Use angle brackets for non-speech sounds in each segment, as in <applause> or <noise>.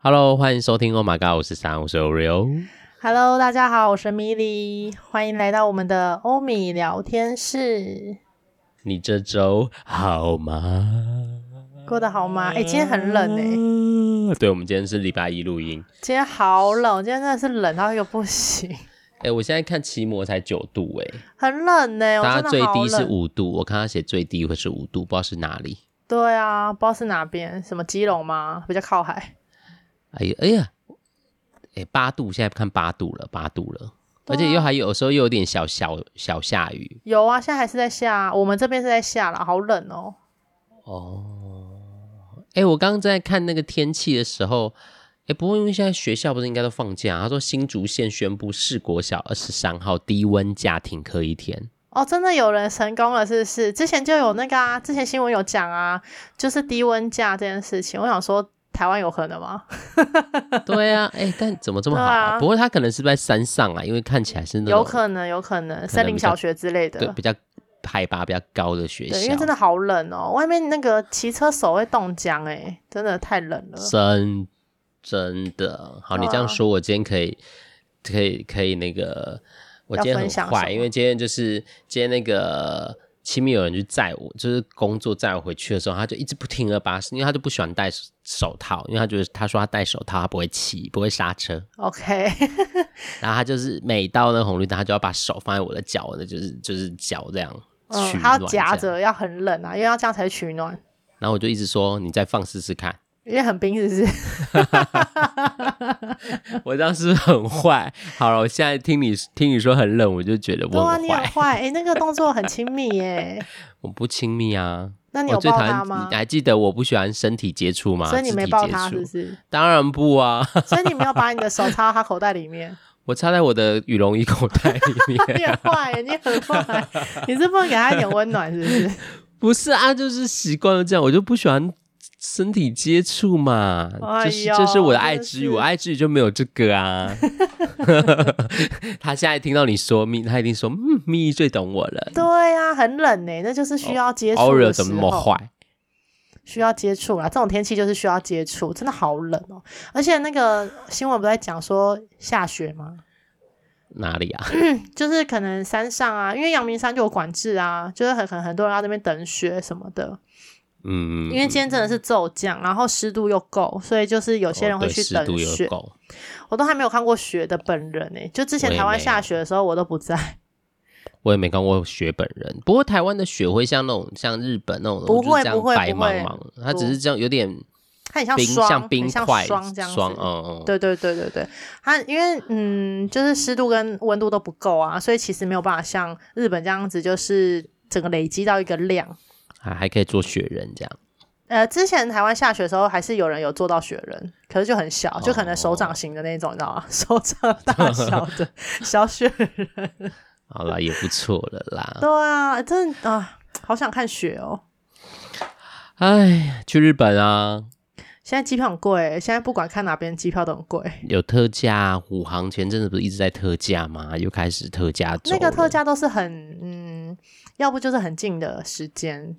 Hello，欢迎收听 Oh My God，我是三，我是 Oreo。Hello，大家好，我是米莉，欢迎来到我们的欧米聊天室。你这周好吗？过得好吗？哎、欸，今天很冷哎、欸。对，我们今天是礼拜一录音。今天好冷，今天真的是冷到一个不行。哎、欸，我现在看奇摩才九度哎、欸，很冷呢、欸。它最低是五度，我看他写最低会是五度，不知道是哪里。对啊，不知道是哪边，什么基隆吗？比较靠海。哎呀，哎呀，哎，八度，现在看八度了，八度了，啊、而且又还有时候又有点小小小下雨。有啊，现在还是在下，我们这边是在下了，好冷哦。哦，哎，我刚刚在看那个天气的时候。哎，不过因为现在学校不是应该都放假？他说新竹县宣布市国小二十三号低温假停课一天。哦，真的有人成功了，是不是？之前就有那个啊，之前新闻有讲啊，就是低温假这件事情。我想说，台湾有可能吗？<laughs> 对啊，哎，但怎么这么好啊？啊不过他可能是在山上啊，因为看起来是那种有可能，有可能森林小学之类的，对，比较海拔比较高的学校。对，因为真的好冷哦，外面那个骑车手会冻僵，哎，真的太冷了。真。真的好，你这样说，我今天可以，啊、可以，可以那个，我今天很坏，因为今天就是今天那个亲密有人去载我，就是工作载我回去的时候，他就一直不停的把，因为他就不喜欢戴手套，因为他觉得他说他戴手套他不会骑，不会刹车。OK，<laughs> 然后他就是每到那红绿灯，他就要把手放在我的脚的，就是就是脚这样取暖，他、嗯、要夹着，要很冷啊，因为要这样才取暖。然后我就一直说，你再放试试看。因为很冰，是不是？<laughs> 我这样是不是很坏？好了，我现在听你听你说很冷，我就觉得我很坏。你很坏，哎、欸，那个动作很亲密耶。<laughs> 我不亲密啊。那你有抱他吗？你还记得我不喜欢身体接触吗？所以你没抱他，是不是？当然不啊。<laughs> 所以你没有把你的手插到他口袋里面？我插在我的羽绒衣口袋里面。你很坏，你很坏，你是不能给他一点温暖，是不是？不是啊，就是习惯了这样，我就不喜欢。身体接触嘛，哎、就是这是我的爱之语，我爱之语就没有这个啊。<laughs> <laughs> 他现在听到你说蜜，他一定说嗯，蜜最懂我了。对、啊，很冷呢，那就是需要接触。偶尔怎么那么坏？需要接触啦，这种天气就是需要接触，真的好冷哦。而且那个新闻不在讲说下雪吗？哪里啊？<clears throat> 就是可能山上啊，因为阳明山就有管制啊，就是很很很多人要在那边等雪什么的。嗯，因为今天真的是骤降，然后湿度又够，所以就是有些人会去等雪。哦、我都还没有看过雪的本人呢，就之前台湾下雪的时候，我都不在。我也没看过雪本人，不过台湾的雪会像那种像日本那种不会不会白茫茫，它只是这样有点，它很像霜，像冰块霜这样子。霜，嗯嗯，对对对对对，它因为嗯，就是湿度跟温度都不够啊，所以其实没有办法像日本这样子，就是整个累积到一个量。还还可以做雪人这样，呃，之前台湾下雪的时候，还是有人有做到雪人，可是就很小，就可能手掌型的那种，哦、你知道吗？<laughs> 手掌大小的 <laughs> 小雪人。好啦，也不错了啦。对啊，真的啊，好想看雪哦。哎，去日本啊！现在机票很贵，现在不管看哪边机票都很贵。有特价，虎航前阵子不是一直在特价吗？又开始特价。那个特价都是很嗯，要不就是很近的时间。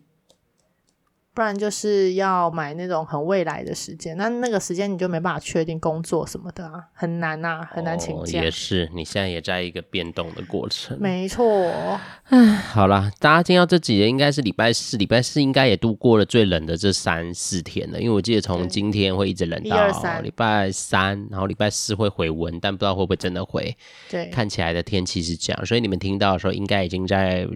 不然就是要买那种很未来的时间，那那个时间你就没办法确定工作什么的啊，很难啊，很难请假。哦，也是，你现在也在一个变动的过程。没错。唉，好啦，大家听到这几天应该是礼拜四，礼拜四应该也度过了最冷的这三四天了，因为我记得从今天会一直冷到礼拜三，然后礼拜四会回温，但不知道会不会真的回。对，看起来的天气是这样，所以你们听到的时候应该已经在。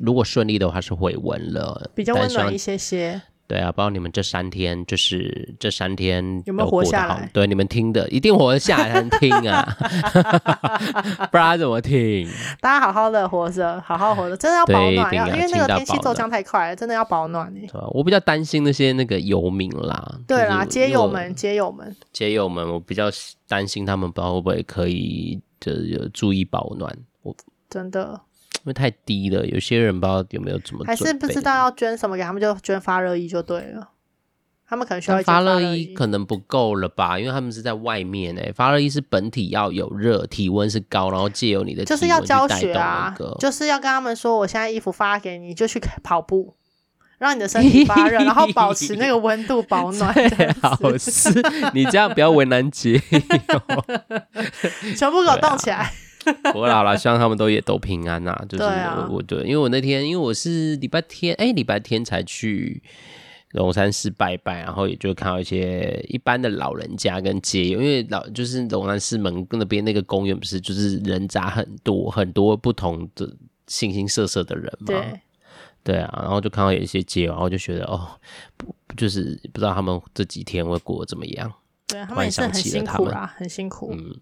如果顺利的话是回温了，比较温暖一些些。对啊，不知道你们这三天就是这三天有没有活下来？对，你们听的一定活得下来才能听啊，<laughs> 不然怎么听？大家好好的活着，好好活着，真的要保暖，要因为那个天气骤降太快了，真的要保暖哎。我比较担心那些那个游民啦，对啦，街友们，街友们，街友们，我比较担心他们不知道会不会可以就是有注意保暖，我真的。因为太低了，有些人不知道有没有怎么，还是不知道要捐什么给他们，就捐发热衣就对了。他们可能需要发热衣，可能不够了吧？因为他们是在外面诶，发热衣是本体要有热，体温是高，然后借由你的就是要教学啊，就是要跟他们说，我现在衣服发给你，就去跑步。让你的身体发热，<laughs> 然后保持那个温度保暖。<laughs> 最好是你这样不要为难姐，<laughs> 全部给我动起来。<laughs> 我老了，希望他们都也都平安呐、啊。<laughs> 就是我，对、因为我那天因为我是礼拜天，哎，礼拜天才去龙山寺拜拜，然后也就看到一些一般的老人家跟街友，因为老就是龙山寺门那边那个公园不是就是人杂很多，很多不同的形形色色的人嘛。对，对啊，然后就看到有一些街友，然后就觉得哦，不就是不知道他们这几天会过得怎么样。对，他们也是很辛苦啦，很辛苦。嗯。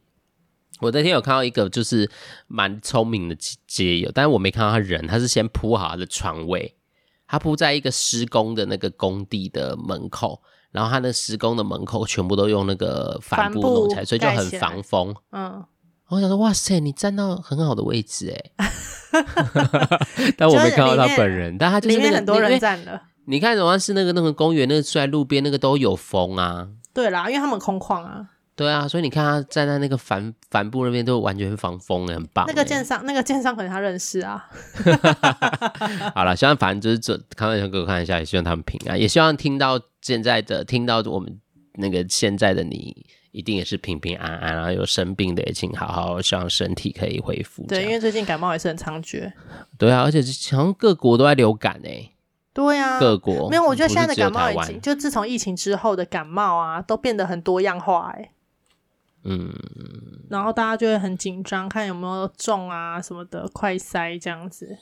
我那天有看到一个就是蛮聪明的街友，但是我没看到他人，他是先铺好他的床位，他铺在一个施工的那个工地的门口，然后他那施工的门口全部都用那个帆布弄起来，所以就很防风。嗯，我想说，哇塞，你站到很好的位置哎，<laughs> 但我没看到他本人，但他就是那个很多人站了。你看，好像是那个那个公园，那个在路边那个都有风啊。对啦，因为他们空旷啊。对啊，所以你看他站在那个帆帆布那边，都完全防风，很棒。那个建商，那个建商可能他认识啊。<laughs> 好了，希望反正就是这，开玩笑给我看一下，也希望他们平安，也希望听到现在的，听到我们那个现在的你，一定也是平平安安，然后有生病的也请好好，希望身体可以恢复。对，因为最近感冒也是很猖獗。对啊，而且好像各国都在流感哎。对啊，各国没有，我觉得现在的感冒已经，就自从疫情之后的感冒啊，都变得很多样化哎。嗯，然后大家就会很紧张，看有没有中啊什么的，快塞这样子。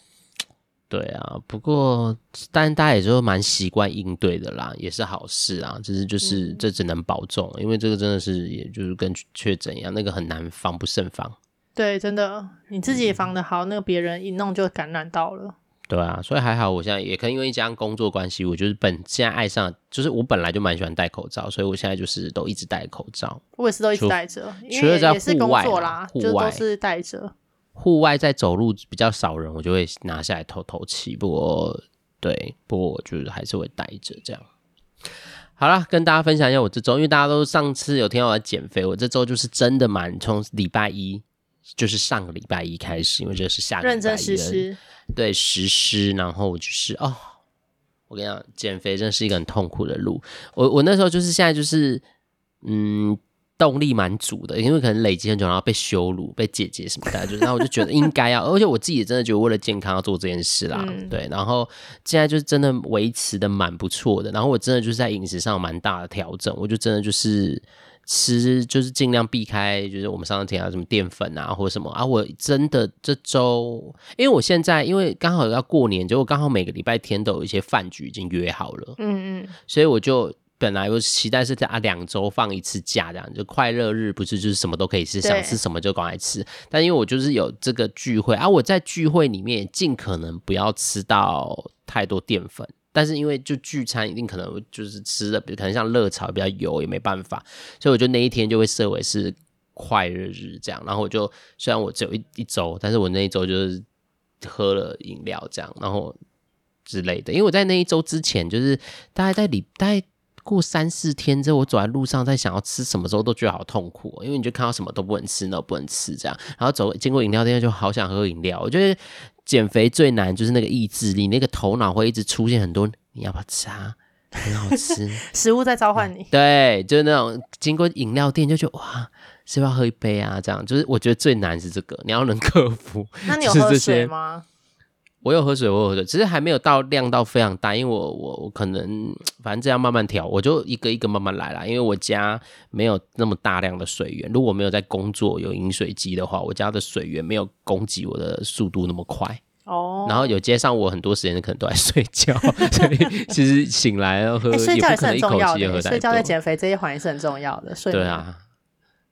对啊，不过但大家也就蛮习惯应对的啦，也是好事啊。只是就是这只能保重，嗯、因为这个真的是，也就是跟确诊一样，那个很难防不胜防。对，真的，你自己防的好，嗯、那个别人一弄就感染到了。对啊，所以还好，我现在也可能因为加上工作关系，我就是本现在爱上，就是我本来就蛮喜欢戴口罩，所以我现在就是都一直戴口罩。我也是都一直戴着，除了在户外啦，户外都是戴着。户外在走路比较少人，我就会拿下来透透气。不过，对，不过我就是还是会戴着这样。好了，跟大家分享一下我这周，因为大家都上次有听到我在减肥，我这周就是真的蛮从礼拜一，就是上个礼拜一开始，因为这是下个礼拜一认真实施。对，实施，然后就是哦，我跟你讲，减肥真的是一个很痛苦的路。我我那时候就是现在就是，嗯，动力蛮足的，因为可能累积很久，然后被羞辱，被姐姐什么的，就是，然后我就觉得应该要，而且我自己也真的觉得为了健康要做这件事啦。嗯、对，然后现在就是真的维持的蛮不错的，然后我真的就是在饮食上蛮大的调整，我就真的就是。吃就是尽量避开，就是我们上次提到什么淀粉啊，或者什么啊。我真的这周，因为我现在因为刚好要过年，结果刚好每个礼拜天都有一些饭局已经约好了，嗯嗯，所以我就本来我期待是在啊两周放一次假，这样就快乐日不是就是什么都可以吃，想吃什么就赶快吃。但因为我就是有这个聚会啊，我在聚会里面尽可能不要吃到太多淀粉。但是因为就聚餐一定可能就是吃的，比如可能像热炒比较油，也没办法，所以我就那一天就会设为是快乐日这样。然后我就虽然我只有一一周，但是我那一周就是喝了饮料这样，然后之类的。因为我在那一周之前，就是大概在礼大概过三四天之后，我走在路上在想要吃什么时候都觉得好痛苦，因为你就看到什么都不能吃，那不能吃这样。然后走经过饮料店就好想喝饮料，我觉得。减肥最难就是那个意志力，那个头脑会一直出现很多，你要不要吃啊？很好吃，<laughs> 食物在召唤你。对，就是那种经过饮料店就觉得哇，是不是要喝一杯啊？这样就是我觉得最难是这个，你要能克服。那你有喝水吗？我有喝水，我有喝水，只是还没有到量到非常大，因为我我我可能反正这样慢慢调，我就一个一个慢慢来啦。因为我家没有那么大量的水源，如果没有在工作有饮水机的话，我家的水源没有供给我的速度那么快哦。然后有接上我很多时间可能都在睡觉，所以 <laughs> 其实醒来要喝，欸、睡觉也是很重要的。睡觉在减肥这一环也是很重要的。睡对啊。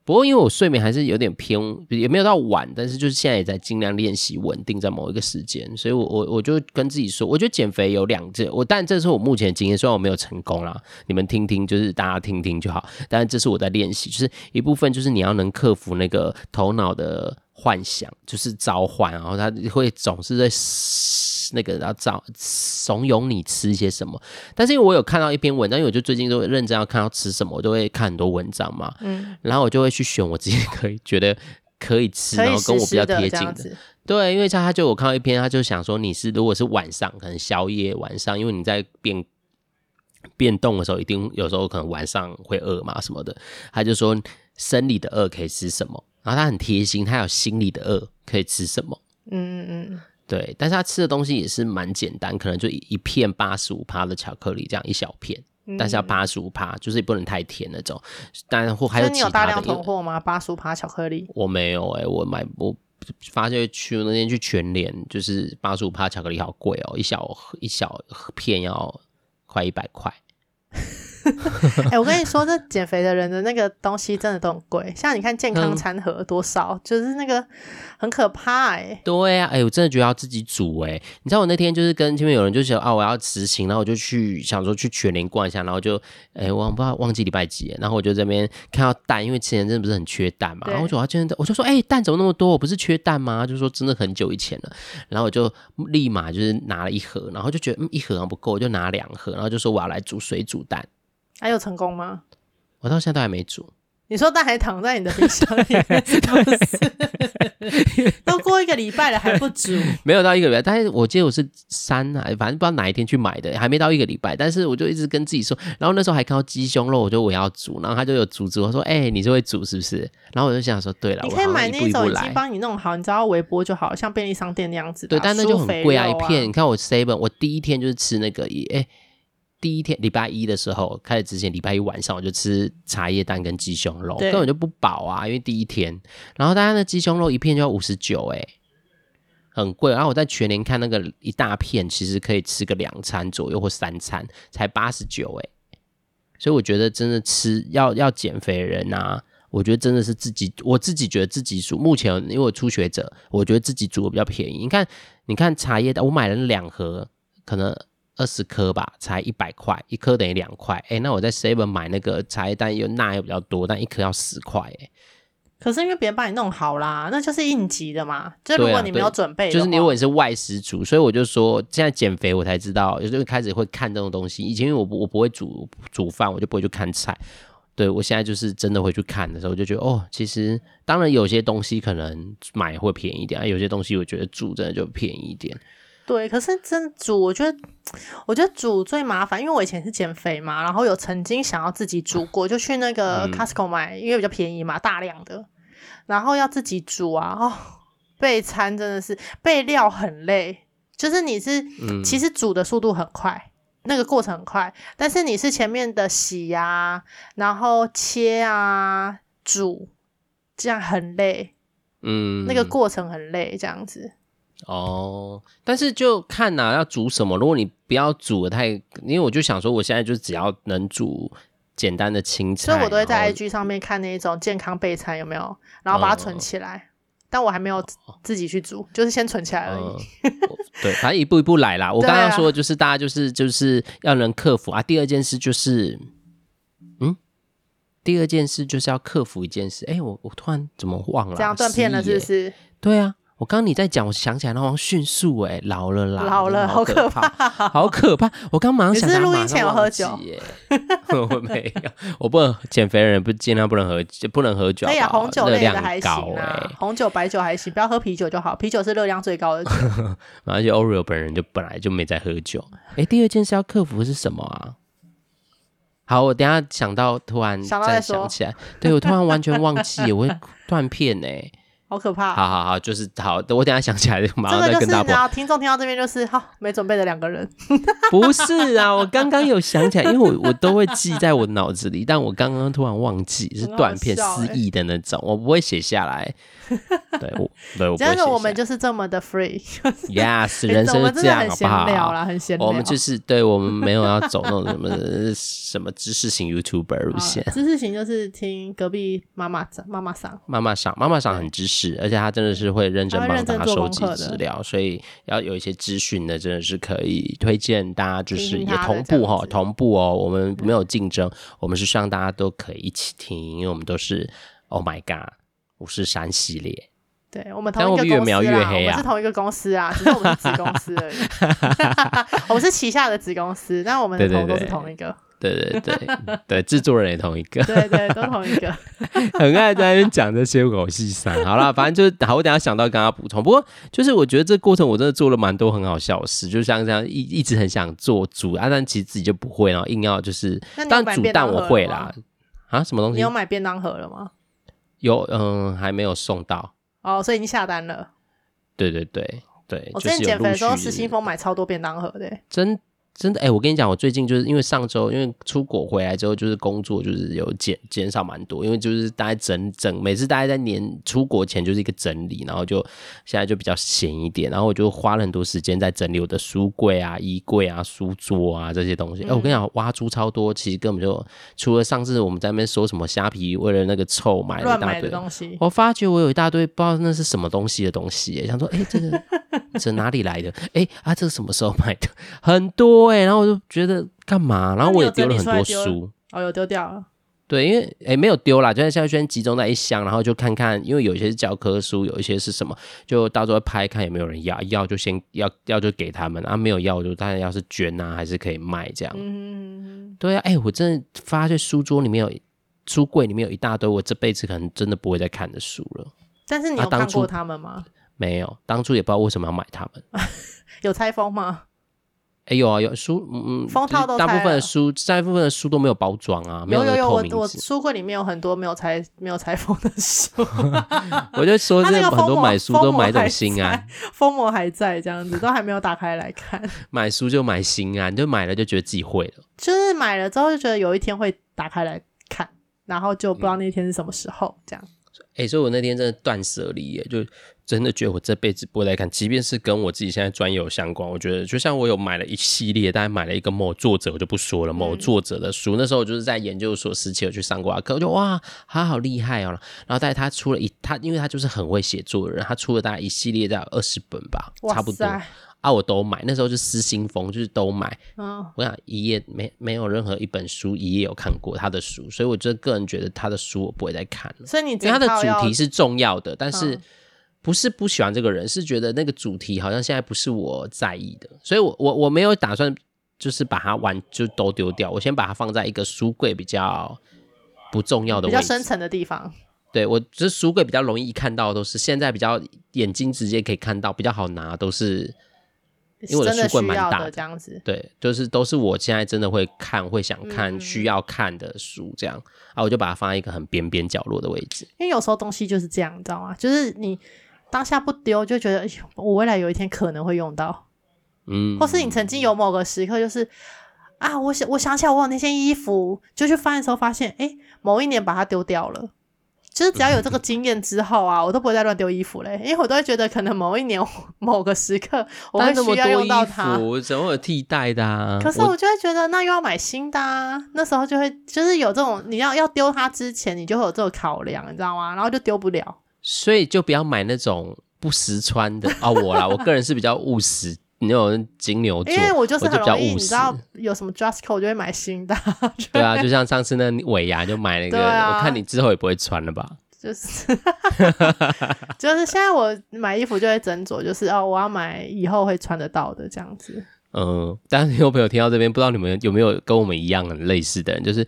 不过，因为我睡眠还是有点偏，也没有到晚，但是就是现在也在尽量练习稳定在某一个时间，所以我我我就跟自己说，我觉得减肥有两件，我但这是我目前的经验，虽然我没有成功啦，你们听听，就是大家听听就好。但这是我在练习，就是一部分就是你要能克服那个头脑的幻想，就是召唤，然后他会总是在。那个然后找怂恿你吃一些什么，但是因为我有看到一篇文章，因为我就最近都会认真要看要吃什么，我都会看很多文章嘛，嗯，然后我就会去选我自己可以觉得可以吃，然后跟我比较贴近的。对，因为他他就我看到一篇，他就想说你是如果是晚上可能宵夜晚上，因为你在变变动的时候，一定有时候可能晚上会饿嘛什么的。他就说生理的饿可以吃什么，然后他很贴心，他有心理的饿可以吃什么。嗯嗯嗯。对，但是他吃的东西也是蛮简单，可能就一片八十五趴的巧克力这样一小片，嗯、但是要八十五趴，就是也不能太甜那种。但或还有其他的。你有大量囤货吗？八十五趴巧克力？我没有哎、欸，我买我发现去那天去全联，就是八十五趴巧克力好贵哦，一小一小片要快一百块。<laughs> 哎、欸，我跟你说，这减肥的人的那个东西真的都很贵。像你看健康餐盒多少，嗯、就是那个很可怕哎、欸。对啊，哎、欸，我真的觉得要自己煮哎、欸。你知道我那天就是跟前面有人就想啊，我要执行，然后我就去想说去全联逛一下，然后就哎，我、欸、不知道忘记礼拜几，然后我就这边看到蛋，因为之前真的不是很缺蛋嘛，然后我就要今天我就说哎、欸，蛋怎么那么多？我不是缺蛋吗？就说真的很久以前了，然后我就立马就是拿了一盒，然后就觉得嗯一盒好像不够，我就拿两盒，然后就说我要来煮水煮蛋。还有成功吗？我到现在都还没煮。你说蛋还躺在你的冰箱里面，<laughs> 都过一个礼拜了还不煮？没有到一个礼拜，但是我记得我是三啊，反正不知道哪一天去买的，还没到一个礼拜。但是我就一直跟自己说，然后那时候还看到鸡胸肉，我就我要煮，然后他就有阻止我说：“哎、欸，你是会煮是不是？”然后我就想说：“对了，你可以买那种已经帮你弄好，你知道微波就好，像便利商店那样子。”对，但那就很贵啊，一片。你看我 seven，我第一天就是吃那个，哎、欸。第一天礼拜一的时候开始之前，礼拜一晚上我就吃茶叶蛋跟鸡胸肉，根本就不饱啊，因为第一天。然后大家的鸡胸肉一片就要五十九，哎，很贵。然后我在全年看那个一大片，其实可以吃个两餐左右或三餐，才八十九，哎。所以我觉得真的吃要要减肥的人啊，我觉得真的是自己，我自己觉得自己煮。目前因为我初学者，我觉得自己煮的比较便宜。你看，你看茶叶蛋，我买了两盒，可能。二十颗吧，才一百块，一颗等于两块。哎，那我在 Seven 买那个茶叶蛋，又钠又比较多，但一颗要十块。哎，可是因为别人帮你弄好啦，那就是应急的嘛。就如果你没有准备，就是你如果你是外食族，所以我就说现在减肥，我才知道，有时候开始会看这种东西。以前因为我不我不会煮煮饭，我就不会去看菜。对，我现在就是真的会去看的时候，我就觉得哦，其实当然有些东西可能买会便宜一点，有些东西我觉得煮真的就便宜一点。对，可是真煮，我觉得，我觉得煮最麻烦，因为我以前是减肥嘛，然后有曾经想要自己煮过，就去那个 Costco 买，嗯、因为比较便宜嘛，大量的，然后要自己煮啊，哦，备餐真的是备料很累，就是你是，嗯、其实煮的速度很快，那个过程很快，但是你是前面的洗啊，然后切啊，煮，这样很累，嗯，那个过程很累，这样子。哦，但是就看呐、啊，要煮什么。如果你不要煮的太，因为我就想说，我现在就只要能煮简单的青菜，所以我都会在 IG 上面看那种健康备餐有没有，然后把它存起来。嗯、但我还没有自己去煮，就是先存起来而已。嗯、对，反正一步一步来啦。<laughs> 我刚刚说的就是大家就是就是要能克服啊。第二件事就是，嗯，第二件事就是要克服一件事。哎、欸，我我突然怎么忘了、啊？这样断片了是不是？对啊。我刚刚你在讲，我想起来，然后迅速哎，老了啦，老了，好可怕，好可怕！我刚马上想，你是录音前有喝酒？<laughs> 我没有，我不能减肥的人不尽量不能喝，不能喝酒。哎呀，红酒类的还行啊，红酒、白酒还行，不要喝啤酒就好，啤酒是热量最高的酒。<laughs> 而且 Oreo 本人就本来就没在喝酒。哎，第二件事要克服的是什么啊？好，我等下想到，突然再想起来，对，我突然完全忘记，<laughs> 我会断片哎。好可怕！好好好，就是好，我等下想起来就马上再跟大家。听众听到这边就是 <laughs> 好没准备的两个人。<laughs> 不是啊，我刚刚有想起来，因为我我都会记在我脑子里，但我刚刚突然忘记是断片失忆的那种，我不会写下来。<laughs> 对，我对。真的，我们就是这么的 free。Yes，人生是这样，好不好？很闲聊啦，很闲聊。我们就是对，我们没有要走那种什么什么知识型 YouTuber 路线。知识型就是听隔壁妈妈讲，妈妈桑，妈妈桑，妈妈桑很知识。是，而且他真的是会认真帮大家收集资料，所以要有一些资讯的，真的是可以推荐大家，就是也同步哈，同步哦。我们没有竞争，我们是希望大家都可以一起听，因为我们都是 Oh my God 五十三系列。对，我们同一个公司越描越黑啊，我们是同一个公司啊，只是我们是子公司而已。<laughs> <laughs> 我们是旗下的子公司，但我们的头都是同一个。对对对对对对，制作人也同一个，对对，都同一个，<laughs> 很爱在那边讲这些狗戏三。好了，反正就是好，我等下想到跟他补充。不过就是我觉得这过程我真的做了蛮多很好笑的事，就像这样一一直很想做煮啊，但其实自己就不会，然后硬要就是，当然煮蛋我会啦。啊，什么东西？你有买便当盒了吗？有，嗯，还没有送到。哦，所以已经下单了。对对对对，我之前减肥的时候，失心疯买超多便当盒的，真。真的哎、欸，我跟你讲，我最近就是因为上周因为出国回来之后，就是工作就是有减减少蛮多，因为就是大概整整每次大家在年出国前就是一个整理，然后就现在就比较闲一点，然后我就花了很多时间在整理我的书柜啊、衣柜啊、书桌啊这些东西。哎、嗯欸，我跟你讲，挖出超多，其实根本就除了上次我们在那边说什么虾皮为了那个臭买了一大堆东西，我发觉我有一大堆不知道那是什么东西的东西、欸，想说哎、欸、这个 <laughs> 这哪里来的？哎、欸、啊这个什么时候买的？<laughs> 很多。对，然后我就觉得干嘛？然后我也丢了很多书，哦，有丢掉了。对，因为诶没有丢啦，就在现在先集中在一箱，然后就看看，因为有一些是教科书，有一些是什么，就到时候拍看有没有人要，要就先要要就给他们，啊没有要就当然要是捐啊，还是可以卖这样。嗯，对啊，哎，我真的发现书桌里面有书柜里面有一大堆我这辈子可能真的不会再看的书了。但是你有看过他们吗？啊，没有，当初也不知道为什么要买他们。<laughs> 有拆封吗？哎有啊有书嗯封套都大部分的书大部分的书都没有包装啊，没有有有我我书柜里面有很多没有拆没有拆封的书，<laughs> 我就说这很多买书都买种心安，封膜还在这样子都还没有打开来看，<laughs> 买书就买心安，就买了就觉得自己会了，就是买了之后就觉得有一天会打开来看，然后就不知道那天是什么时候这样。哎、欸，所以我那天真的断舍离耶，就真的觉得我这辈子不会再看，即便是跟我自己现在专业相关，我觉得就像我有买了一系列，大概买了一个某作者，我就不说了，某作者的书。嗯、那时候我就是在研究所时期有去上过课，我就哇，他好厉害哦。然后但是他出了一，他因为他就是很会写作的人，他出了大概一系列大概二十本吧，差不多。啊，我都买，那时候就失心疯，就是都买。嗯，我想一页没没有任何一本书一页有看过他的书，所以我就个人觉得他的书我不会再看了。所以你因为他的主题是重要的，但是不是不喜欢这个人，是觉得那个主题好像现在不是我在意的，所以我我我没有打算就是把它完就都丢掉，我先把它放在一个书柜比较不重要的比较深层的地方。对，我就是书柜比较容易看到，都是现在比较眼睛直接可以看到，比较好拿，都是。因为我的书柜蛮大的，这样子，对，就是都是我现在真的会看、会想看、需要看的书，这样啊，我就把它放在一个很边边角落的位置。因为有时候东西就是这样，你知道吗？就是你当下不丢，就觉得我未来有一天可能会用到，嗯，或是你曾经有某个时刻，就是啊，我想我想起来我有那件衣服，就去翻的时候发现，哎，某一年把它丢掉了。就是只要有这个经验之后啊，我都不会再乱丢衣服嘞，因为我都会觉得可能某一年 <laughs> 某个时刻我会需要用到它，怎么会有替代的啊？可是我就会觉得那又要买新的啊，那时候就会就是有这种你要要丢它之前，你就会有这种考量，你知道吗？然后就丢不了，所以就不要买那种不实穿的啊。我啦，我个人是比较务实。你有金牛座，因为我就是很容易，你知道有什么 dress code 就会买新的。<laughs> 对啊，就像上次那尾牙就买了一个，啊、我看你之后也不会穿了吧？就是，<laughs> 就是现在我买衣服就会斟酌，就是哦，我要买以后会穿得到的这样子。嗯，但是有朋友听到这边，不知道你们有没有跟我们一样很类似的人，就是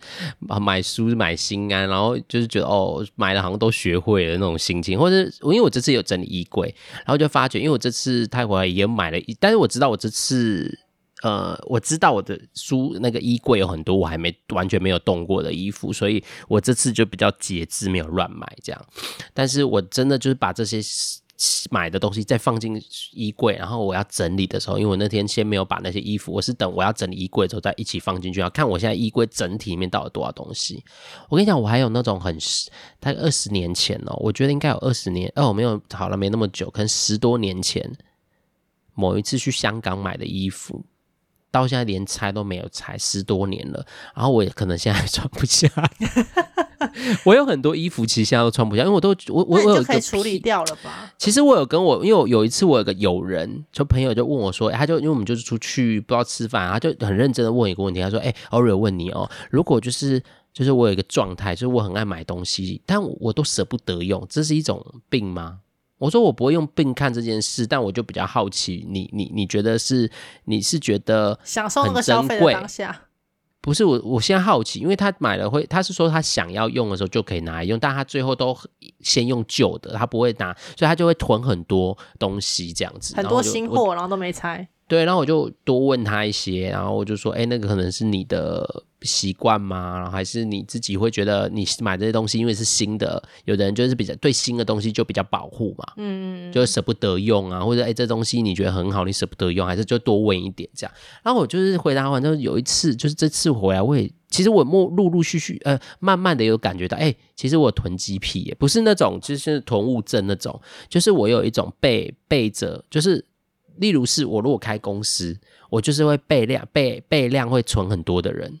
买书买心安，然后就是觉得哦，买了好像都学会了那种心情，或者因为我这次有整理衣柜，然后就发觉，因为我这次泰国也买了一，但是我知道我这次呃，我知道我的书那个衣柜有很多我还没完全没有动过的衣服，所以我这次就比较节制，没有乱买这样。但是我真的就是把这些。买的东西再放进衣柜，然后我要整理的时候，因为我那天先没有把那些衣服，我是等我要整理衣柜之后再一起放进去，要看我现在衣柜整体里面到底多少东西。我跟你讲，我还有那种很，大概二十年前哦，我觉得应该有二十年哦，没有，好了，没那么久，可能十多年前某一次去香港买的衣服，到现在连拆都没有拆，十多年了，然后我也可能现在还穿不下。<laughs> 我有很多衣服，其实现在都穿不下，因为我都我我我有可以处理掉了吧？其实我有跟我，因为有一次我有个友人，就朋友就问我说，欸、他就因为我们就是出去不知道吃饭，他就很认真的问一个问题，他说：“哎、欸，Oreo 问你哦，如果就是就是我有一个状态，就是我很爱买东西，但我，我都舍不得用，这是一种病吗？”我说：“我不会用病看这件事，但我就比较好奇，你你你觉得是你是觉得享受那个消费的当下？”不是我，我现在好奇，因为他买了会，他是说他想要用的时候就可以拿来用，但他最后都先用旧的，他不会拿，所以他就会囤很多东西这样子，很多新货，然后都没拆。对，然后我就多问他一些，然后我就说，哎，那个可能是你的习惯吗？然后还是你自己会觉得你买这些东西因为是新的，有的人就是比较对新的东西就比较保护嘛，嗯，就舍不得用啊，或者哎这东西你觉得很好，你舍不得用，还是就多问一点这样。然后我就是回答完之后，有一次就是这次回来，我也其实我陆陆陆续续呃慢慢的有感觉到，哎，其实我囤积癖也不是那种就是囤物症那种，就是我有一种背背着就是。例如是我如果开公司，我就是会备量备备量会存很多的人。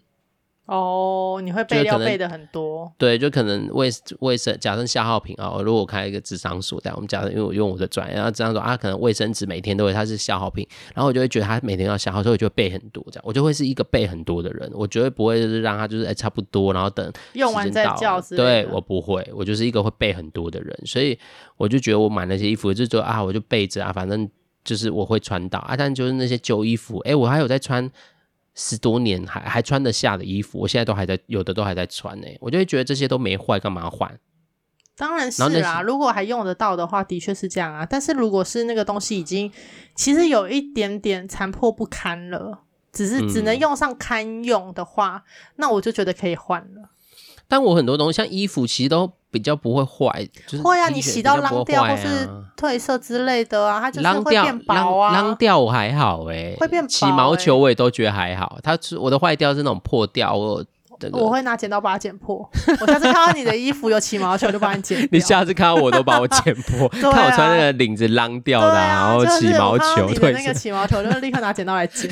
哦，你会备料备的很多。对，就可能卫卫生，假设消耗品啊，如果我开一个智商所，但我们假设因为我用我的专业，然后这样说啊，可能卫生纸每天都会，它是消耗品，然后我就会觉得它每天要消耗，所以我就会备很多，这样我就会是一个备很多的人，我绝对不会就是让它就是哎差不多，然后等用完再叫。对，我不会，我就是一个会备很多的人，所以我就觉得我买那些衣服就说啊，我就备着啊，反正。就是我会穿到啊，但就是那些旧衣服，哎、欸，我还有在穿十多年还还穿得下的衣服，我现在都还在，有的都还在穿呢、欸。我就会觉得这些都没坏，干嘛换？当然是啦，如果还用得到的话，的确是这样啊。但是如果是那个东西已经其实有一点点残破不堪了，只是只能用上堪用的话，嗯、那我就觉得可以换了。但我很多东西像衣服，其实都。比较不会坏，就是会啊，你洗到烂掉或是褪色之类的啊，它就是会变薄啊。烂掉我还好哎、欸，会变薄、欸。起毛球我也都觉得还好，它我的坏掉是那种破掉我。我会拿剪刀把它剪破。<laughs> 我下次看到你的衣服有起毛球，就把你剪掉。<laughs> 你下次看到我都把我剪破，<laughs> 看我穿那个领子浪掉的，然后起毛球，对，那个起毛球，就立刻拿剪刀来剪。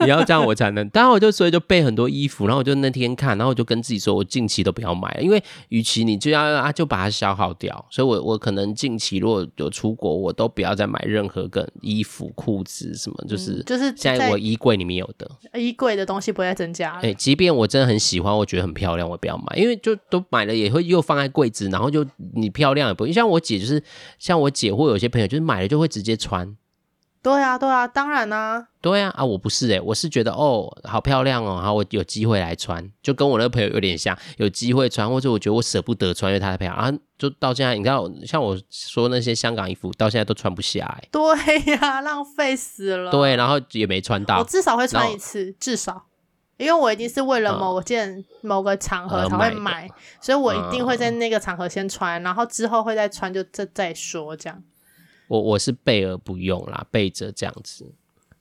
你要这样我才能。当然我就所以就备很多衣服，然后我就那天看，然后我就跟自己说，我近期都不要买了，因为与其你就要啊，就把它消耗掉。所以我我可能近期如果有出国，我都不要再买任何个衣服、裤子什么，就是就是现在我衣柜里面有的衣柜的东西不会再增加。哎，即便我真的很。喜欢，我觉得很漂亮，我不要买，因为就都买了也会又放在柜子，然后就你漂亮也不会。像我姐就是，像我姐或有些朋友就是买了就会直接穿。对啊，对啊，当然啊。对啊，啊，我不是诶、欸，我是觉得哦，好漂亮哦，然后我有机会来穿，就跟我那个朋友有点像，有机会穿，或者我觉得我舍不得穿，因为它太漂亮啊，就到现在，你知道，像我说那些香港衣服，到现在都穿不下哎、欸。对呀、啊，浪费死了。对，然后也没穿到。我至少会穿一次，至少。因为我一定是为了某件、嗯、某个场合才会买，买所以我一定会在那个场合先穿，嗯、然后之后会再穿就再再说这样。我我是备而不用啦，备着这样子。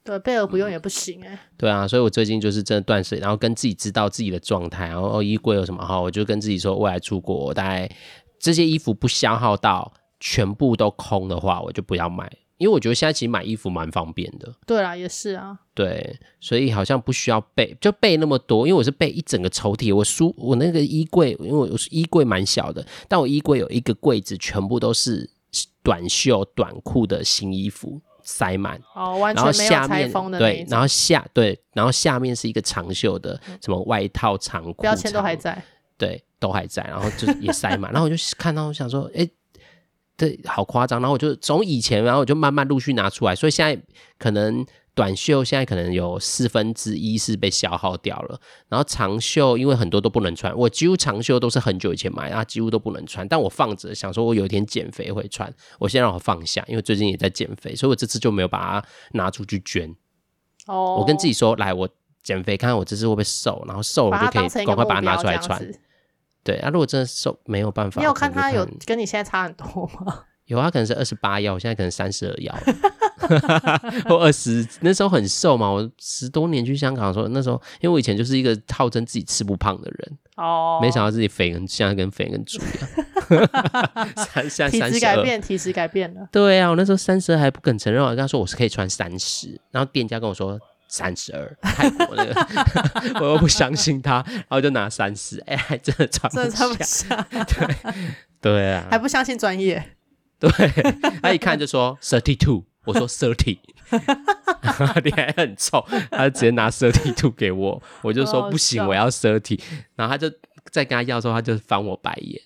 对，备而不用也不行哎、欸嗯。对啊，所以我最近就是真的断舍，然后跟自己知道自己的状态，然后衣柜有什么哈，我就跟自己说，未来出国，我大概这些衣服不消耗到全部都空的话，我就不要买。因为我觉得现在其实买衣服蛮方便的。对啊，也是啊。对，所以好像不需要备，就备那么多。因为我是备一整个抽屉，我书我那个衣柜，因为我衣柜蛮小的，但我衣柜有一个柜子，全部都是短袖短裤的新衣服塞满。哦，完全没有拆封的。对，然后下对，然后下面是一个长袖的，什么外套长裤，标签都还在。对，都还在，然后就也塞满。然后我就看到，我想说，哎。对，好夸张。然后我就从以前，然后我就慢慢陆续拿出来。所以现在可能短袖现在可能有四分之一是被消耗掉了。然后长袖因为很多都不能穿，我几乎长袖都是很久以前买，啊几乎都不能穿。但我放着，想说我有一天减肥会穿。我先让我放下，因为最近也在减肥，所以我这次就没有把它拿出去捐。哦，我跟自己说，来，我减肥，看看我这次会不会瘦，然后瘦了就可以赶快把它拿出来穿。对啊，如果真的瘦没有办法，你有看他有跟你现在差很多吗？<laughs> 有啊，可能是二十八腰，我现在可能三十二腰，或二十。那时候很瘦嘛，我十多年去香港的时候，那时候因为我以前就是一个号称自己吃不胖的人哦，没想到自己肥跟现在跟肥跟猪一样。<laughs> 三三三十二，体质改变，体质改变了。对啊，我那时候三十二还不肯承认，我跟他说我是可以穿三十，然后店家跟我说。三十二，泰国那个，<laughs> 我又不相信他，然后就拿三十，哎，还真的穿不下，对对啊，还不相信专业，对，他一看就说 thirty two，我说 thirty，<laughs> 你还很臭，他就直接拿 thirty two 给我，我就说不行，我要 thirty，然后他就再跟他要的时候，他就翻我白眼，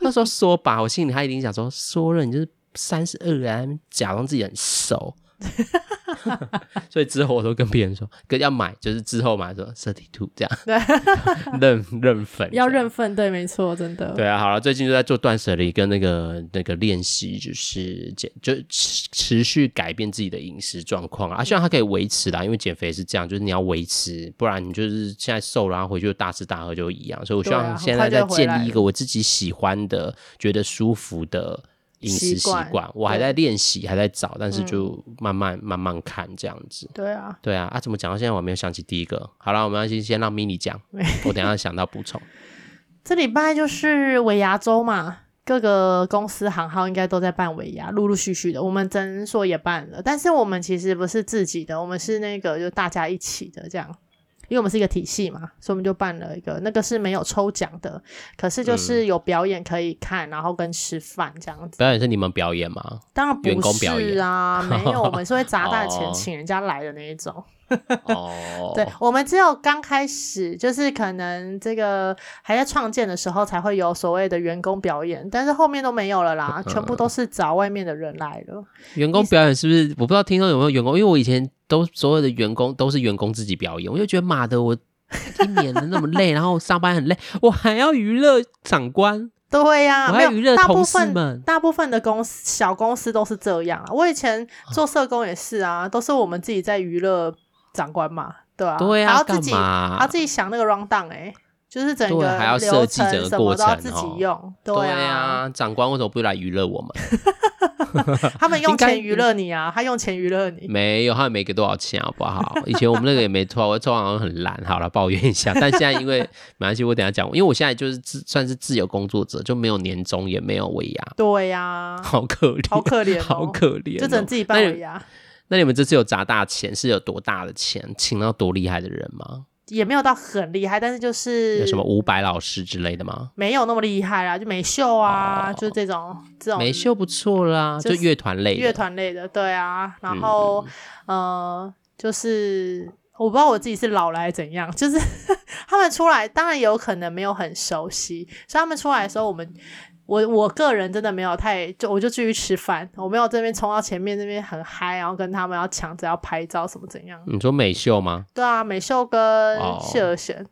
他说说吧，我心里他一定想说说了，你就是三十二啊，假装自己很瘦。<laughs> 所以之后我都跟别人说，跟要买就是之后买说 thirty two 这样，<laughs> 认认粉要认粉，对，没错，真的。对啊，好了，最近就在做断舍离跟那个那个练习，就是减就持持续改变自己的饮食状况啊，希望它可以维持啦，因为减肥是这样，就是你要维持，不然你就是现在瘦了，然后回去就大吃大喝就一样，所以我希望现在在建立一个我自己喜欢的、觉得舒服的。饮食习惯，我还在练习，还在找，但是就慢慢、嗯、慢慢看这样子。对啊，对啊，啊，怎么讲到现在我还没有想起第一个？好了，我们要先先让 Mini 讲，我等一下想到补充。<laughs> 这礼拜就是尾牙周嘛，各个公司行号应该都在办尾牙，陆陆续续的，我们诊所也办了，但是我们其实不是自己的，我们是那个就大家一起的这样。因为我们是一个体系嘛，所以我们就办了一个，那个是没有抽奖的，可是就是有表演可以看，嗯、然后跟吃饭这样子。表演是你们表演吗？当然不是啊，员工表演啊，没有，我们是会砸大钱请人家来的那一种。哦，<laughs> 对，我们只有刚开始，就是可能这个还在创建的时候才会有所谓的员工表演，但是后面都没有了啦，全部都是找外面的人来了。员工表演是不是？我不知道听众有没有员工，因为我以前。都所有的员工都是员工自己表演，我就觉得妈的，我一年的那么累，然后上班很累，我还要娱乐长官。<laughs> 对呀、啊，没有大部分大部分的公司小公司都是这样啊。我以前做社工也是啊，都是我们自己在娱乐长官嘛，对啊，对啊，还要自己还要自己想那个 round down 哎、欸，就是整个还要设计整个过程，自己用。对啊，对啊，长官为什么不来娱乐我们？<laughs> 他们用钱娱乐你啊，他用钱娱乐你。没有，他们没给多少钱，好不好？<laughs> 以前我们那个也没错，我抽好像很懒，好了，抱怨一下。但现在因为 <laughs> 没关系，我等下讲，因为我现在就是自算是自由工作者，就没有年终，也没有尾牙。对呀、啊，好可怜，好可怜、哦，好可怜、哦，就只能自己办尾牙那。那你们这次有砸大钱，是有多大的钱，请到多厉害的人吗？也没有到很厉害，但是就是有什么伍佰老师之类的吗？没有那么厉害啦，就美秀啊，哦、就这种这种美秀不错啦，就乐团类乐团类的，对啊。然后、嗯、呃，就是我不知道我自己是老来怎样，就是 <laughs> 他们出来，当然也有可能没有很熟悉，所以他们出来的时候，我们。我我个人真的没有太就我就继续吃饭，我没有这边冲到前面那边很嗨，然后跟他们要抢着要拍照什么怎样？你说美秀吗？对啊，美秀跟谢和弦。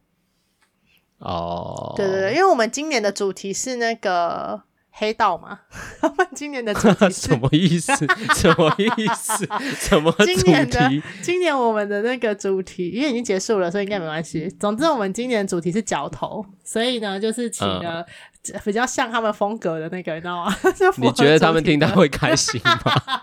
哦，对对对，因为我们今年的主题是那个。黑道嘛，他们今年的主题是 <laughs> <laughs> 什么意思？什么意思？什么主题？今年的今年我们的那个主题，因为已经结束了，所以应该没关系。总之，我们今年的主题是脚头，所以呢，就是请了比较像他们风格的那个，你知道吗？<laughs> 你觉得他们听到会开心吗？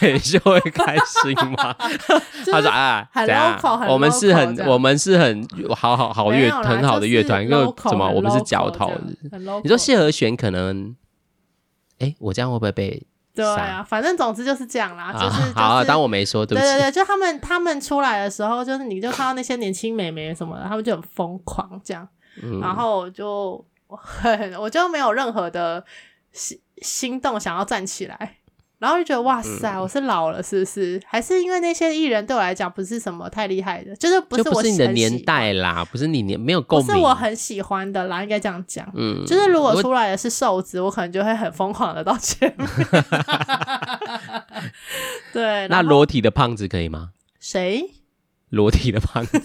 美秀 <laughs> 会开心吗？<laughs> 他说：“啊，怎样？我们是很，我们是很好好好乐，很好的乐团，因为什么？我们是脚头。你说谢和弦可能。”我这样会不会被？对啊，反正总之就是这样啦，啊、就是、就是、好、啊，当我没说，对不起。对对对，就他们他们出来的时候，就是你就看到那些年轻美眉什么的，他们就很疯狂这样，嗯、然后就很，我就没有任何的心心动，想要站起来。然后就觉得哇塞，我是老了是不是？嗯、还是因为那些艺人对我来讲不是什么太厉害的，就是不是我是你的年代啦，不是你年没有够，不是我很喜欢的啦，应该这样讲。嗯，就是如果出来的是瘦子，我，我可能就会很疯狂的到前面。<laughs> 对，那裸体的胖子可以吗？谁？裸体的胖子。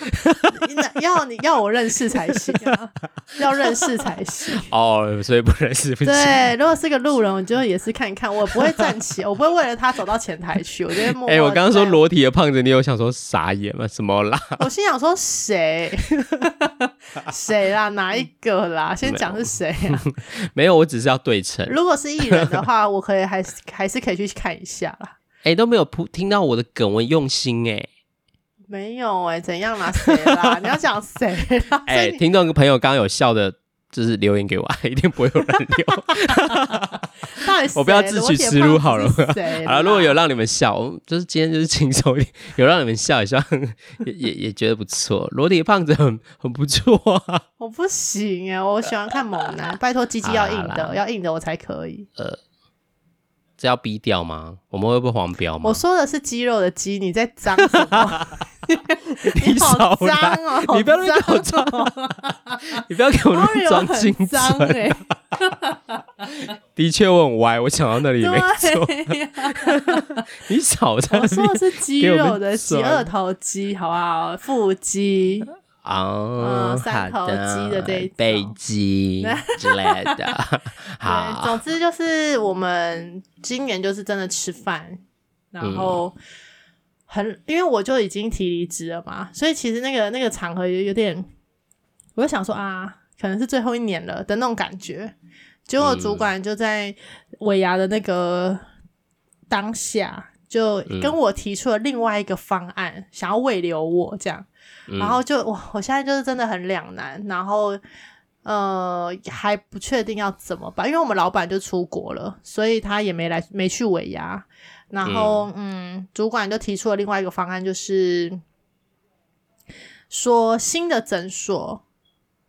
<laughs> 要你要我认识才行啊，要认识才行哦，所以不认识不行。对，如果是个路人，我就也是看一看，我不会站起，我不会为了他走到前台去，我觉得。哎、欸，我刚刚说裸体的胖子，你有想说傻眼吗？什么啦？<laughs> 我心想说谁？<laughs> 谁啦？哪一个啦？先讲是谁啊？没有，我只是要对称。如果是艺人的话，我可以还是还是可以去看一下啦。哎、欸，都没有听听到我的梗，我用心哎、欸。没有哎、欸，怎样啦？谁啦？<laughs> 你要讲谁啦？哎、欸，听众跟朋友刚刚有笑的，就是留言给我，一定不会有人留。<laughs> 到底我不要自取其辱好了。好了，如果有让你们笑，就是今天就是轻松一点，有让你们笑一笑，<laughs> 也也也觉得不错。裸体胖子很很不错啊。我不行哎，我喜欢看猛男，拜托鸡鸡要硬的，要硬的我才可以。呃。这要逼掉吗？我们会不会黄标吗？我说的是肌肉的肌，你在脏什么？<laughs> 你好脏哦！你不要给我装，<laughs> 你不要给我装精准。的确我很歪，我想到那里没错。你少在。我说的是肌肉的肌，二头肌，好不好？腹肌。哦，三头肌的这一种 <laughs> 背肌之类的，好。总之就是我们今年就是真的吃饭，然后很，因为我就已经提离职了嘛，所以其实那个那个场合有有点，我就想说啊，可能是最后一年了的那种感觉。结果主管就在尾牙的那个当下，就跟我提出了另外一个方案，想要慰留我这样。然后就我我现在就是真的很两难，然后呃还不确定要怎么办，因为我们老板就出国了，所以他也没来没去尾牙。然后嗯，嗯，主管就提出了另外一个方案，就是说新的诊所，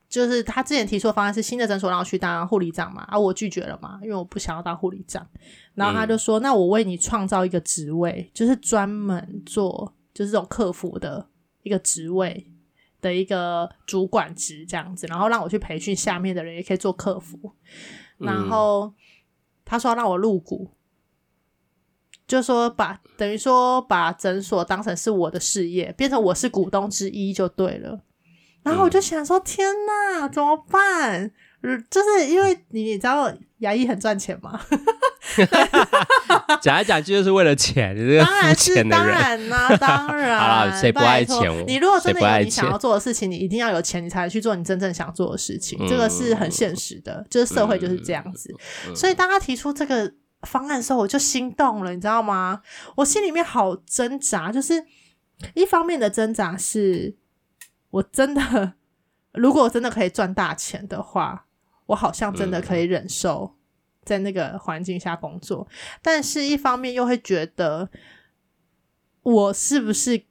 就是他之前提出的方案是新的诊所然后去当护理长嘛，啊我拒绝了嘛，因为我不想要当护理长。然后他就说，嗯，那我为你创造一个职位，就是专门做就是这种客服的。一个职位的一个主管职这样子，然后让我去培训下面的人，也可以做客服。然后他说要让我入股，就说把等于说把诊所当成是我的事业，变成我是股东之一就对了。然后我就想说，天哪，怎么办？就是因为你你知道牙医很赚钱吗？<laughs> 讲来讲去就是为了钱，你这个肤浅的人。当然啦、啊，<laughs> 当然。好了，谁不爱钱？你如果真的有你想要做的事情，你一定要有钱，你才能去做你真正想做的事情。嗯、这个是很现实的，就是社会就是这样子。嗯、所以当他提出这个方案的时候，我就心动了，你知道吗？我心里面好挣扎，就是一方面的挣扎是，我真的如果真的可以赚大钱的话。我好像真的可以忍受在那个环境下工作，嗯，但是一方面又会觉得，我是不是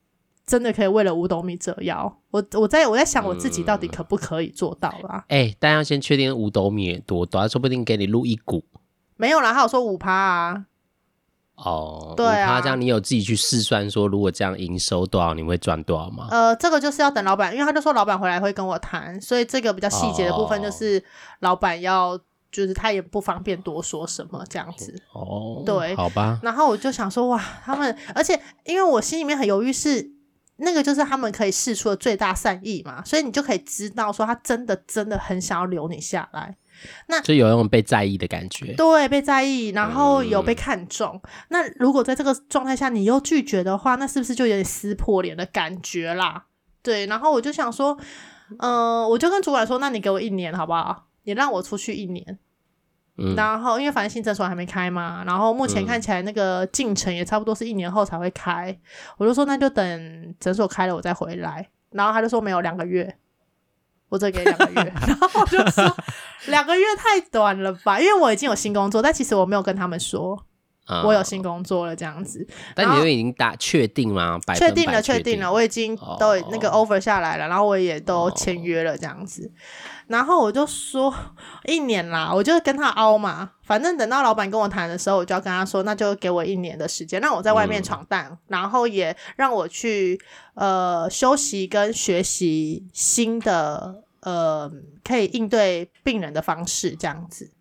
真的可以为了五斗米折腰？我我在我在想我自己到底可不可以做到啦？哎、但要先确定五斗米多多，说不定给你录一股。没有啦，他有说五趴啊。哦，对啊，这样你有自己去试算说，如果这样营收多少，你会赚多少吗？呃，这个就是要等老板，因为他就说老板回来会跟我谈，所以这个比较细节的部分就是老板要，哦、就是他也不方便多说什么这样子。哦，对，好吧。然后我就想说，哇，他们，而且因为我心里面很犹豫，是那个就是他们可以试出的最大善意嘛，所以你就可以知道说他真的真的很想要留你下来。那就有那种被在意的感觉，对，被在意，然后有被看中。嗯、那如果在这个状态下你又拒绝的话，那是不是就有点撕破脸的感觉啦？对，然后我就想说，嗯、呃，我就跟主管说，那你给我一年好不好？你让我出去一年。嗯，然后因为反正新诊所还没开嘛，然后目前看起来那个进程也差不多是一年后才会开。我就说那就等诊所开了我再回来。然后他就说没有两个月。我再给两个月，<laughs> 然后我就说两个月太短了吧，因为我已经有新工作，但其实我没有跟他们说我有新工作了这样子。但你都已经打确定吗？确定了，确定了，我已经都那个 offer 下来了，然后我也都签约了这样子。然后我就说一年啦，我就跟他凹嘛，反正等到老板跟我谈的时候，我就要跟他说，那就给我一年的时间，让我在外面闯荡，嗯、然后也让我去呃休息跟学习新的呃可以应对病人的方式，这样子。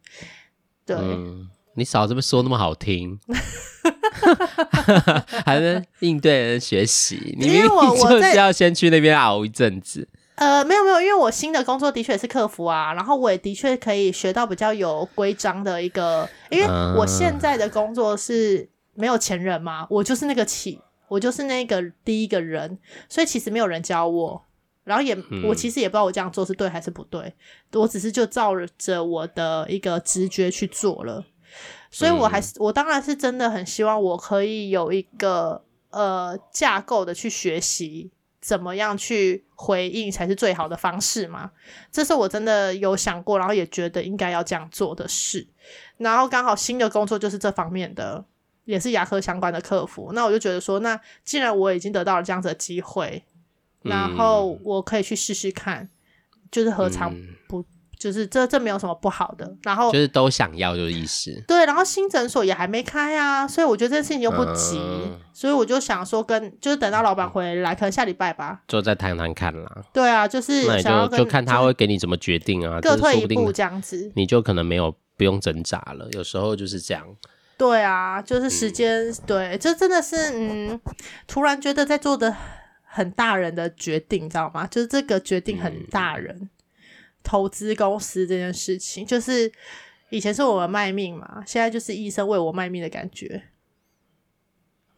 对，嗯、你少这么说那么好听，<laughs> 还能应对人学习，你明明 <laughs> 就是要先去那边熬一阵子。呃，没有没有，因为我新的工作的确是客服啊，然后我也的确可以学到比较有规章的一个，因为我现在的工作是没有前人嘛，我就是那个起，我就是那个第一个人，所以其实没有人教我，然后也我其实也不知道我这样做是对还是不对，我只是就照着我的一个直觉去做了，所以我还是我当然是真的很希望我可以有一个呃架构的去学习。怎么样去回应才是最好的方式嘛？这是我真的有想过，然后也觉得应该要这样做的事。然后刚好新的工作就是这方面的，也是牙科相关的客服。那我就觉得说，那既然我已经得到了这样子的机会，然后我可以去试试看，就是何尝不就是这这没有什么不好的，然后就是都想要就是意思。对，然后新诊所也还没开啊，所以我觉得这件事情又不急，嗯、所以我就想说跟就是等到老板回来，可能下礼拜吧，就再谈谈看啦。对啊，就是想要就就看他会给你怎么决定啊，各退一步这样子，你就可能没有不用挣扎了。有时候就是这样。对啊，就是时间、嗯，对，这真的是嗯，突然觉得在做的很大人的决定，你知道吗？就是这个决定很大人。嗯投资公司这件事情，就是以前是我们卖命嘛，现在就是医生为我卖命的感觉，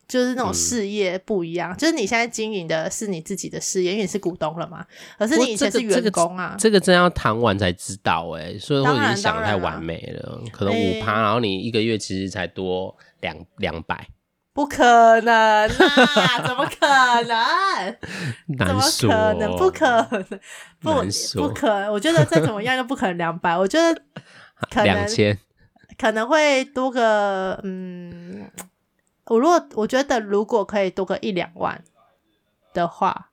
就是那种事业不一样。嗯、就是你现在经营的是你自己的事业，因为你是股东了嘛。可是你以前是员工啊，这个、这个、真要谈完才知道哎、欸，所以我已经想得太完美了。可能五趴，然后你一个月其实才多两两百。不可能啊！怎么可能？怎么可能？不可能！不不可能！我觉得再怎么样都不可能两百。我觉得可能两千，可能会多个嗯。我如果我觉得如果可以多个一两万的话，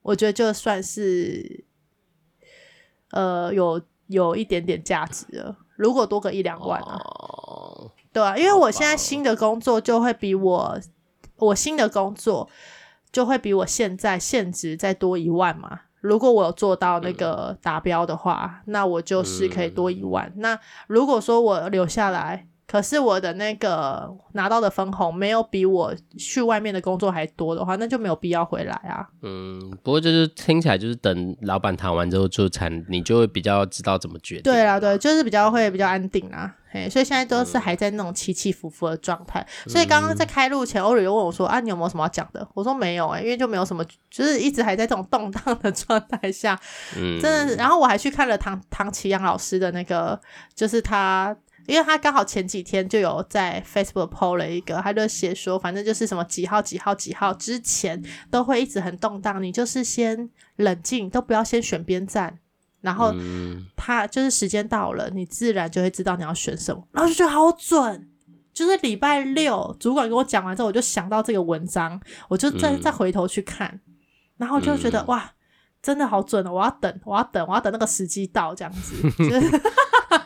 我觉得就算是呃有有一点点价值了。如果多个一两万啊。哦对啊，因为我现在新的工作就会比我我新的工作就会比我现在现职再多一万嘛。如果我有做到那个达标的话，嗯，那我就是可以多一万。嗯，那如果说我留下来，可是我的那个拿到的分红没有比我去外面的工作还多的话，那就没有必要回来啊。嗯，不过就是听起来就是等老板谈完之后就才，你就会比较知道怎么决定。对啊，对，就是比较会比较安定啊。嘿，所以现在都是还在那种起起伏伏的状态。嗯。所以刚刚在开录前，欧瑞又问我说：“啊，你有没有什么要讲的？”我说：“没有哎、欸，因为就没有什么，就是一直还在这种动荡的状态下。”嗯，<laughs> 真的是。然后我还去看了唐唐奇阳老师的那个，就是他。因为他刚好前几天就有在 Facebook PO 了一个，他就写说，反正就是什么几号几号几号之前都会一直很动荡，你就是先冷静，都不要先选边站，然后他就是时间到了，你自然就会知道你要选什么，然后就觉得好准。就是礼拜六主管跟我讲完之后，我就想到这个文章，我就再再回头去看，然后就觉得哇，真的好准哦！我要等，我要等，我要等那个时机到，这样子。<laughs> 就是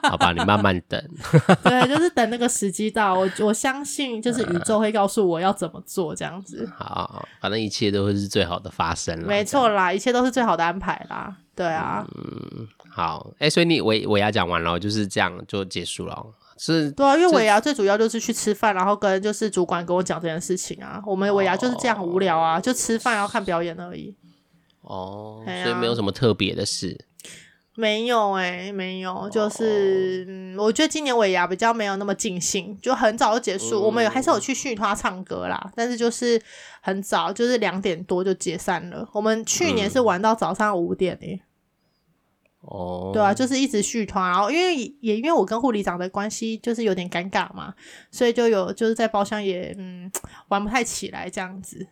好吧，你慢慢等。<laughs> 对，就是等那个时机到，我我相信就是宇宙会告诉我要怎么做，这样子。好，反正一切都会是最好的发生了。没错啦，一切都是最好的安排啦。对啊。嗯，好。哎、欸，所以你尾尾牙讲完了，就是这样就结束了。是。对啊，因为尾牙最主要就是去吃饭，然后跟就是主管跟我讲这件事情啊。我们尾牙就是这样无聊啊，哦、就吃饭然后看表演而已。哦。所以没有什么特别的事。没有哎、欸，没有，就是、oh. 嗯，我觉得今年尾牙比较没有那么尽兴，就很早就结束。嗯、我们有还是有去续他唱歌啦，但是就是很早，就是两点多就解散了。我们去年是玩到早上五点诶、欸。哦、oh.，对啊，就是一直续团，然后因为也因为我跟护理长的关系就是有点尴尬嘛，所以就有就是在包厢也嗯玩不太起来这样子。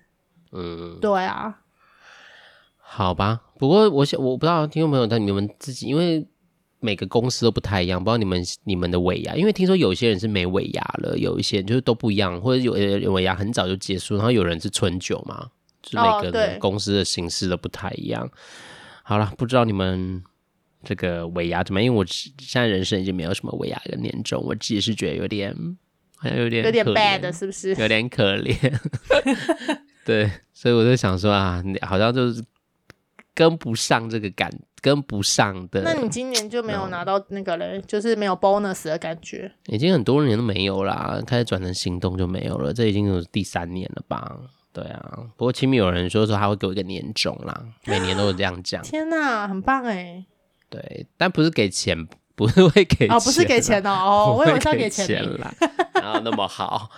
嗯，对啊。好吧，不过我想我不知道听众朋友他你们自己，因为每个公司都不太一样，不知道你们你们的尾牙，因为听说有些人是没尾牙了，有一些人就是都不一样，或者有有尾牙很早就结束，然后有人是春酒嘛，就每个公司的形式都不太一样。哦、好了，不知道你们这个尾牙怎么？因为我现在人生已经没有什么尾牙跟年终，我自己是觉得有点好像有点有点 bad，是不是？有点可怜。<laughs> 对，所以我就想说啊，你好像就是。跟不上这个感，跟不上的。那你今年就没有拿到那个嘞，就是没有 bonus 的感觉。已经很多年都没有啦，开始转成行动就没有了。这已经有第三年了吧？对啊。不过前面有人说说他会给我一个年终啦，每年都是这样讲。天哪，很棒哎。对，但不是给钱，不是会给钱哦，不是给钱哦，哦，我以为是要给钱啦。然后那么好。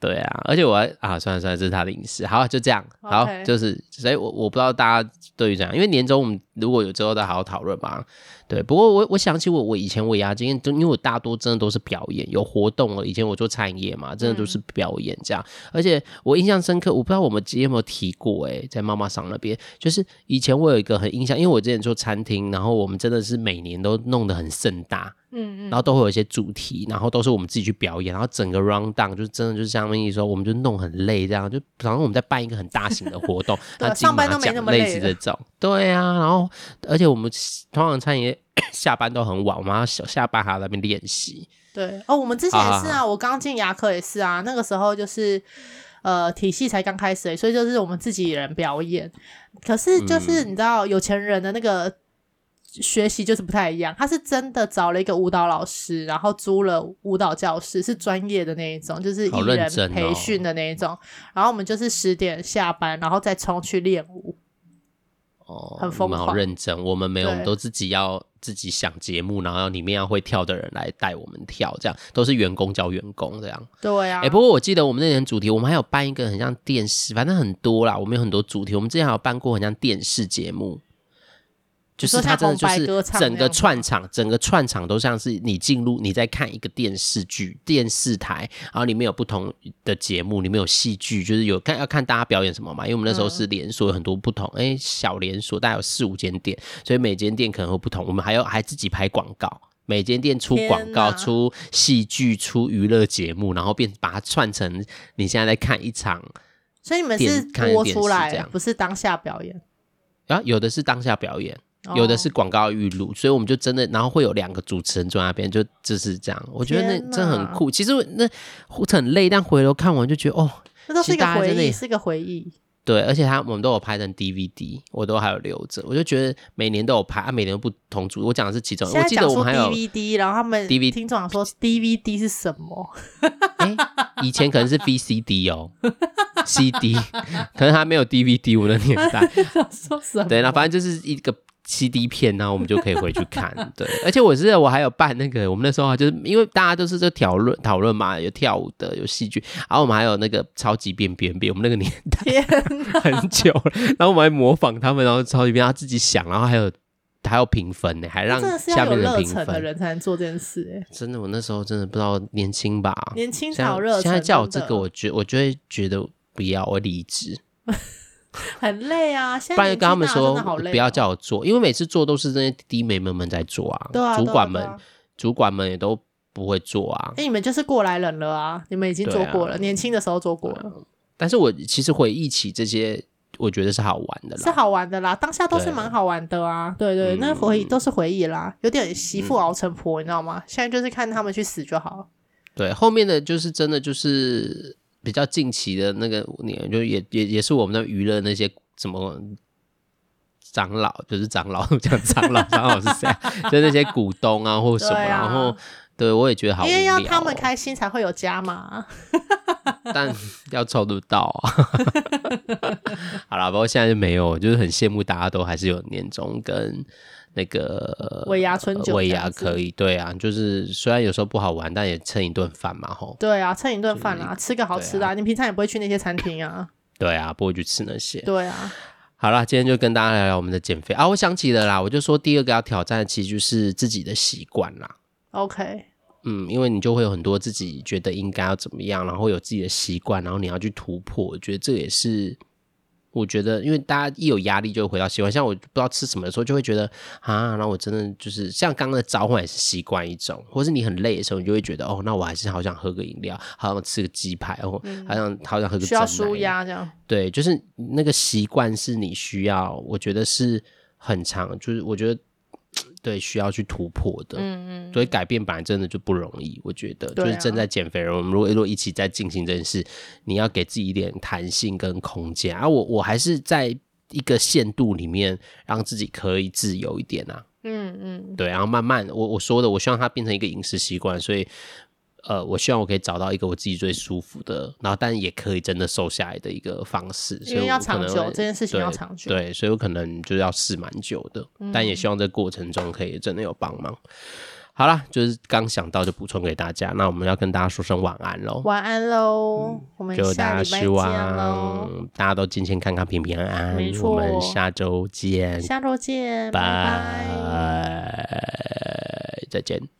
对啊，而且我还啊，算了算了，这是他的隐私。好，就这样。好，okay. 就是，所以我我不知道大家对于这样，因为年终我们如果有之后再好好讨论吧。对，不过我我想起我我以前尾牙经验，就因为我大多真的都是表演，有活动了。以前我做餐饮业嘛，真的都是表演这样。嗯、而且我印象深刻，我不知道我们之前有没有提过，诶，在妈妈桑那边，就是以前我有一个很印象，因为我之前做餐厅，然后我们真的是每年都弄得很盛大，嗯嗯，然后都会有一些主题，然后都是我们自己去表演，然后整个 round down 就真的就是像那意思说，我们就弄很累这样，就好像我们在办一个很大型的活动，<laughs> 那金马奖类似这种，对啊，然后哦，而且我们通常餐饮 <coughs> 下班都很晚，我们要下班还要在那边练习。对哦，我们之前也是啊，啊我刚进牙科也是啊，那个时候就是呃体系才刚开始，所以就是我们自己人表演。可是就是你知道有钱人的那个。学习就是不太一样，他是真的找了一个舞蹈老师，然后租了舞蹈教室，是专业的那一种，就是艺人培训的那一种。哦、然后我们就是十点下班，然后再冲去练舞。哦，很疯狂，好认真。我们没有，我们都自己要自己想节目，然后里面要会跳的人来带我们跳，这样都是员工教员工这样。对啊。哎、欸，不过我记得我们那年主题，我们还有办一个很像电视，反正很多啦。我们有很多主题，我们之前还有办过很像电视节目。就是它真的就是整个串场，整个串场都像是你进入你在看一个电视剧、电视台，然后里面有不同的节目，里面有戏剧，就是有看要看大家表演什么嘛。因为我们那时候是连锁，有很多不同，哎、嗯欸，小连锁大概有四五间店，所以每间店可能会不同。我们还要还自己拍广告，每间店出广告、出戏剧、出娱乐节目，然后变把它串成你现在在看一场。所以你们是播出来不是当下表演啊？有的是当下表演。有的是广告预录，所以我们就真的，然后会有两个主持人坐在那边，就就是这样。我觉得那真的很酷。其实那很累，但回头看完就觉得哦，那都是一个回忆，是个回忆。对，而且他我们都有拍成 DVD，我都还有留着。我就觉得每年都有拍，啊，每年都不同组。我讲的是其中，我记得我们还有 DVD，然后他们 DVD 听众说 DVD 是什么？<laughs> 欸，以前可能是 VCD 哦，<laughs> CD，可能还没有 DVD。我的年代 <laughs> 说什么？对，那反正就是一个。CD 片，然后我们就可以回去看。<laughs> 对，而且我是我还有办那个，我们那时候就是因为大家都是在讨论讨论嘛，有跳舞的，有戏剧，然后我们还有那个超级变变变，我们那个年代 <laughs> 很久了，然后我们还模仿他们，然后超级变，他自己想，然后还有还有评分呢，还让下面的评分的人才能做这件事。哎，真的，我那时候真的不知道年轻吧，年轻才有热。现在叫我这个，我觉我就会觉得不要，我离职。<laughs> 很累啊！现在不然就跟他们说不要叫我做，因为每次做都是那些弟妹们们在做啊。对啊，主管们、啊啊、主管们也都不会做啊。哎，你们就是过来人了啊！你们已经做过了，啊、年轻的时候做过了。啊、但是我其实回忆起这些，我觉得是好玩的啦，是好玩的啦。当下都是蛮好玩的啊。对对，对，那回忆都是回忆啦，有点媳妇熬成婆，嗯、你知道吗？现在就是看他们去死就好。对，后面的就是真的就是。比较近期的那个年，就也也也是我们的娱乐那些什么长老，就是长老 <laughs> 讲长老，<laughs> 长老是谁？<laughs> 就那些股东啊，或什么，啊、然后对我也觉得好因为要他们开心才会有加嘛，但要抽得到啊。好了，不过现在就没有，就是很羡慕大家都还是有年终跟。那个尾牙春酒，尾牙可以，对啊，就是虽然有时候不好玩，但也蹭一顿饭嘛，吼。对啊，蹭一顿饭啦，吃个好吃的。啊。你平常也不会去那些餐厅啊？<laughs> 对啊，不会去吃那些。对啊。好啦，今天就跟大家聊聊我们的减肥啊。我想起了啦，我就说第二个要挑战的，其实就是自己的习惯啦。OK。嗯，因为你就会有很多自己觉得应该要怎么样，然后有自己的习惯，然后你要去突破。我觉得这也是。我觉得，因为大家一有压力就会回到习惯，像我不知道吃什么的时候，就会觉得啊，那我真的就是像刚刚的召唤也是习惯一种，或是你很累的时候，你就会觉得哦，那我还是好想喝个饮料，好想吃个鸡排，哦，嗯、好想好想喝个需要舒压这样。对，就是那个习惯是你需要，我觉得是很长，就是我觉得。对，需要去突破的，嗯嗯，所以改变本来真的就不容易，我觉得，就是正在减肥人，我们如果如果一起在进行这件事，你要给自己一点弹性跟空间啊，我我还是在一个限度里面，让自己可以自由一点啊，嗯嗯，对，然后慢慢，我我说的，我希望它变成一个饮食习惯，所以。呃，我希望我可以找到一个我自己最舒服的，然后但也可以真的瘦下来的一个方式。因为要长久，这件事情要长久。对，所以我可能就是要试蛮久的，嗯、但也希望这过程中可以真的有帮忙。好啦，就是刚想到就补充给大家，那我们要跟大家说声晚安喽。晚安喽，嗯、我们就大家希望大家都健健康康、平平安安。没错，我们下周见。下周见，拜拜，再见。